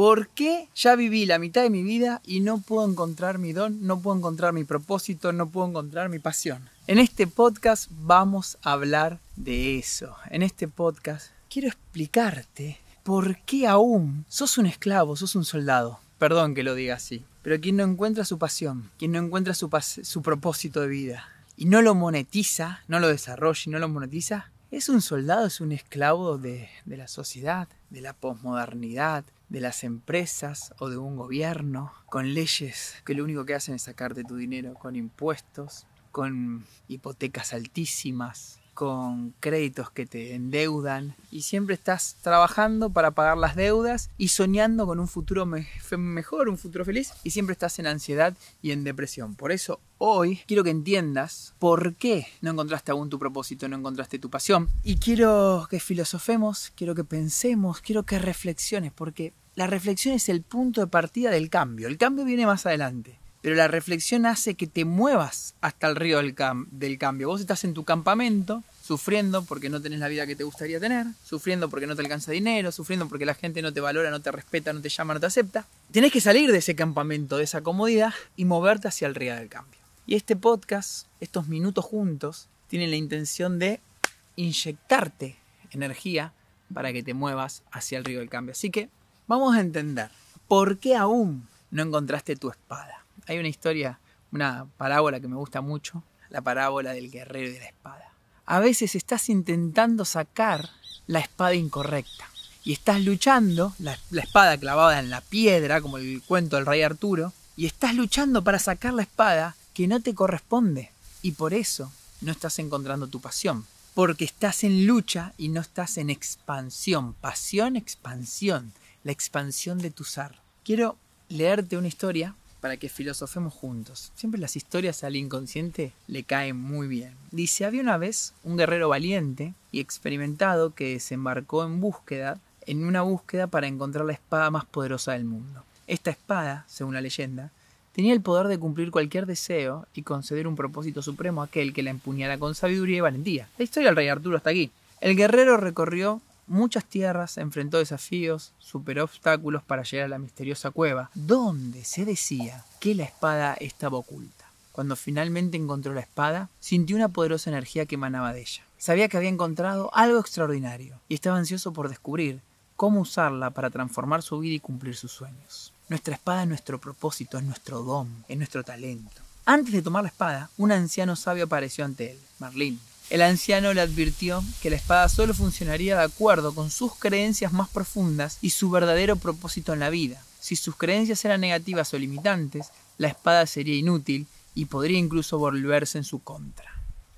¿Por qué ya viví la mitad de mi vida y no puedo encontrar mi don, no puedo encontrar mi propósito, no puedo encontrar mi pasión? En este podcast vamos a hablar de eso. En este podcast quiero explicarte por qué aún sos un esclavo, sos un soldado. Perdón que lo diga así. Pero quien no encuentra su pasión, quien no encuentra su, propósito de vida y no lo monetiza, no lo desarrolla y no lo monetiza, es un soldado, es un esclavo de, la sociedad, de la posmodernidad, de las empresas o de un gobierno, con leyes que lo único que hacen es sacarte tu dinero, con impuestos, con hipotecas altísimas, con créditos que te endeudan y siempre estás trabajando para pagar las deudas y soñando con un futuro mejor, un futuro feliz y siempre estás en ansiedad y en depresión. Por eso hoy quiero que entiendas por qué no encontraste aún tu propósito, no encontraste tu pasión y quiero que filosofemos, quiero que pensemos, quiero que reflexiones porque la reflexión es el punto de partida del cambio. El cambio viene más adelante pero la reflexión hace que te muevas hasta el río del, del, cambio. Vos estás en tu campamento, sufriendo porque no tenés la vida que te gustaría tener, sufriendo porque no te alcanza dinero, sufriendo porque la gente no te valora, no te respeta, no te llama, no te acepta. Tenés que salir de ese campamento, de esa comodidad y moverte hacia el río del cambio. Y este podcast, estos minutos juntos, tienen la intención de inyectarte energía para que te muevas hacia el río del cambio. Así que vamos a entender por qué aún no encontraste tu espada. Hay una historia, una parábola que me gusta mucho, la parábola del guerrero y la espada. A veces estás intentando sacar la espada incorrecta y estás luchando, la, espada clavada en la piedra, como el cuento del rey Arturo, y estás luchando para sacar la espada que no te corresponde. Y por eso no estás encontrando tu pasión. Porque estás en lucha y no estás en expansión. Pasión, expansión. La expansión de tu ser. Quiero leerte una historia para que filosofemos juntos. Siempre las historias al inconsciente le caen muy bien. Dice, había una vez un guerrero valiente y experimentado que desembarcó en búsqueda, en una búsqueda para encontrar la espada más poderosa del mundo. Esta espada, según la leyenda, tenía el poder de cumplir cualquier deseo y conceder un propósito supremo a aquel que la empuñara con sabiduría y valentía. La historia del rey Arturo está aquí. El guerrero recorrió muchas tierras, enfrentó desafíos, superó obstáculos para llegar a la misteriosa cueva, donde se decía que la espada estaba oculta. Cuando finalmente encontró la espada, sintió una poderosa energía que emanaba de ella. Sabía que había encontrado algo extraordinario y estaba ansioso por descubrir cómo usarla para transformar su vida y cumplir sus sueños. Nuestra espada es nuestro propósito, es nuestro don, es nuestro talento. Antes de tomar la espada, un anciano sabio apareció ante él, Marlín, el anciano le advirtió que la espada solo funcionaría de acuerdo con sus creencias más profundas y su verdadero propósito en la vida. Si sus creencias eran negativas o limitantes, la espada sería inútil y podría incluso volverse en su contra.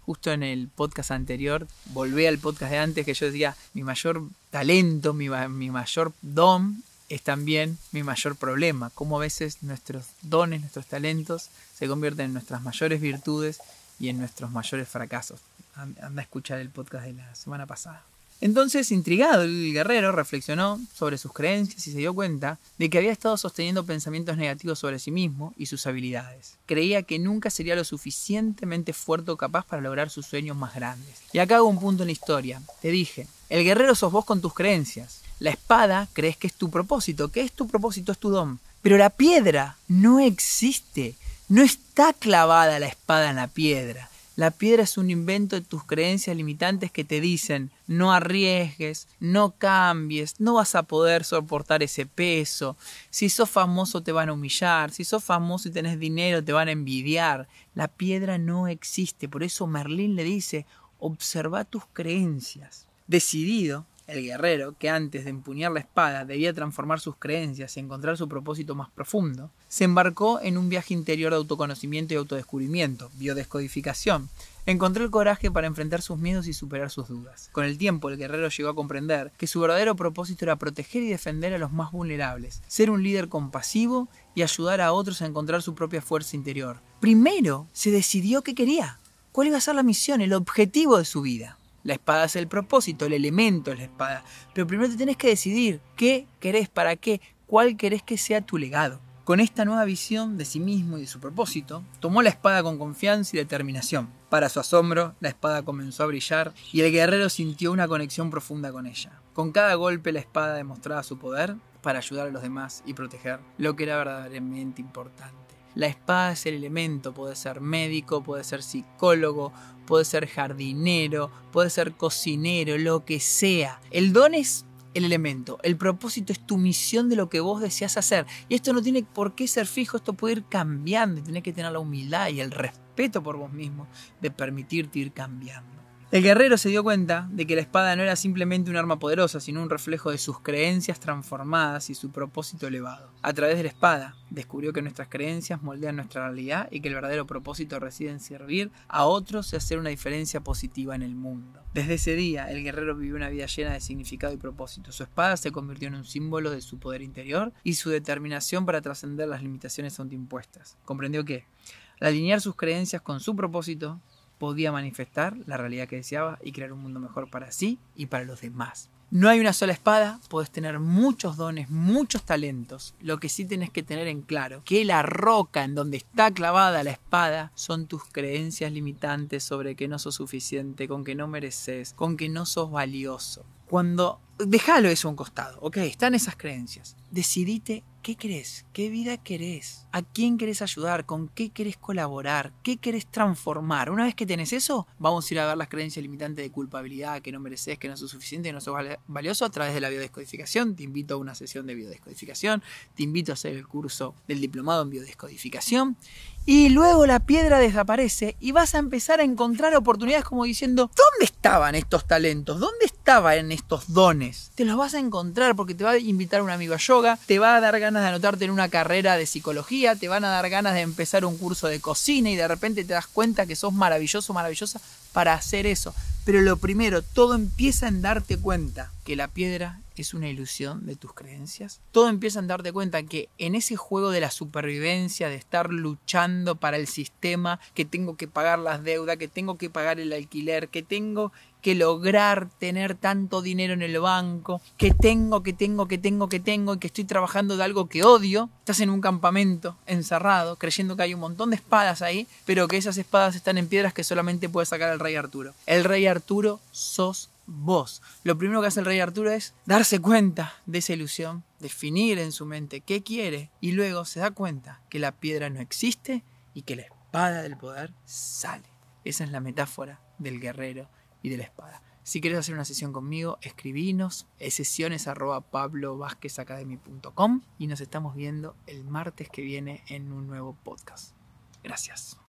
Justo en el podcast anterior, volví al podcast de antes que yo decía, mi mayor talento, mi, mi mayor don es también mi mayor problema, cómo a veces nuestros dones, nuestros talentos se convierten en nuestras mayores virtudes y en nuestros mayores fracasos anda a escuchar el podcast de la semana pasada. Entonces, intrigado, el guerrero reflexionó sobre sus creencias y se dio cuenta de que había estado sosteniendo pensamientos negativos sobre sí mismo y sus habilidades. Creía que nunca sería lo suficientemente fuerte o capaz para lograr sus sueños más grandes. Y acá hago un punto en la historia. Te dije, el guerrero sos vos con tus creencias. La espada crees que es tu propósito. ¿Qué es tu propósito? Es tu don. Pero la piedra no existe. No está clavada la espada en la piedra. La piedra es un invento de tus creencias limitantes que te dicen no arriesgues, no cambies, no vas a poder soportar ese peso. Si sos famoso te van a humillar, si sos famoso y tenés dinero te van a envidiar. La piedra no existe, por eso Merlín le dice observa tus creencias. Decidido, el guerrero, que antes de empuñar la espada debía transformar sus creencias y encontrar su propósito más profundo, se embarcó en un viaje interior de autoconocimiento y autodescubrimiento, biodescodificación. Encontró el coraje para enfrentar sus miedos y superar sus dudas. Con el tiempo, el guerrero llegó a comprender que su verdadero propósito era proteger y defender a los más vulnerables, ser un líder compasivo y ayudar a otros a encontrar su propia fuerza interior. Primero, se decidió qué quería, cuál iba a ser la misión, el objetivo de su vida. La espada es el propósito, el elemento es la espada. Pero primero te tenés que decidir qué querés, para qué, cuál querés que sea tu legado. Con esta nueva visión de sí mismo y de su propósito, tomó la espada con confianza y determinación. Para su asombro, la espada comenzó a brillar y el guerrero sintió una conexión profunda con ella. Con cada golpe la espada demostraba su poder para ayudar a los demás y proteger lo que era verdaderamente importante. La espada es el elemento, puede ser médico, puede ser psicólogo, puede ser jardinero, puede ser cocinero, lo que sea. El don es el elemento, el propósito es tu misión de lo que vos deseas hacer. Y esto no tiene por qué ser fijo, esto puede ir cambiando y tenés que tener la humildad y el respeto por vos mismo de permitirte ir cambiando. El guerrero se dio cuenta de que la espada no era simplemente un arma poderosa, sino un reflejo de sus creencias transformadas y su propósito elevado. A través de la espada, descubrió que nuestras creencias moldean nuestra realidad y que el verdadero propósito reside en servir a otros y hacer una diferencia positiva en el mundo. Desde ese día, el guerrero vivió una vida llena de significado y propósito. Su espada se convirtió en un símbolo de su poder interior y su determinación para trascender las limitaciones autoimpuestas. Comprendió que, al alinear sus creencias con su propósito, podía manifestar la realidad que deseaba y crear un mundo mejor para sí y para los demás. No hay una sola espada, puedes tener muchos dones, muchos talentos. Lo que sí tienes que tener en claro, que la roca en donde está clavada la espada son tus creencias limitantes sobre que no sos suficiente, con que no mereces, con que no sos valioso. Cuando déjalo eso a un costado, ok, están esas creencias. Decidite qué crees, qué vida querés, a quién querés ayudar, con qué querés colaborar, qué querés transformar. Una vez que tenés eso, vamos a ir a ver las creencias limitantes de culpabilidad, que no mereces, que no sos suficiente, que no sos valioso a través de la biodescodificación. Te invito a una sesión de biodescodificación, te invito a hacer el curso del diplomado en biodescodificación. Y luego la piedra desaparece y vas a empezar a encontrar oportunidades como diciendo, ¿dónde estaban estos talentos? ¿Dónde estaban estos dones? Te los vas a encontrar porque te va a invitar un amigo a yoga, te va a dar ganas de anotarte en una carrera de psicología, te van a dar ganas de empezar un curso de cocina y de repente te das cuenta que sos maravilloso, maravillosa para hacer eso. Pero lo primero, todo empieza en darte cuenta que la piedra es una ilusión de tus creencias. Todo empieza en darte cuenta que en ese juego de la supervivencia, de estar luchando para el sistema, que tengo que pagar las deudas, que tengo que pagar el alquiler, que tengo que lograr tener tanto dinero en el banco, que tengo, que tengo, que tengo, que tengo, y que estoy trabajando de algo que odio. Estás en un campamento encerrado, creyendo que hay un montón de espadas ahí, pero que esas espadas están en piedras que solamente puede sacar el rey Arturo. El rey Arturo sos vos. Lo primero que hace el rey Arturo es darse cuenta de esa ilusión, definir en su mente qué quiere y luego se da cuenta que la piedra no existe y que la espada del poder sale. Esa es la metáfora del guerrero y de la espada. Si quieres hacer una sesión conmigo, escribinos sesiones arroba y nos estamos viendo el martes que viene en un nuevo podcast. Gracias.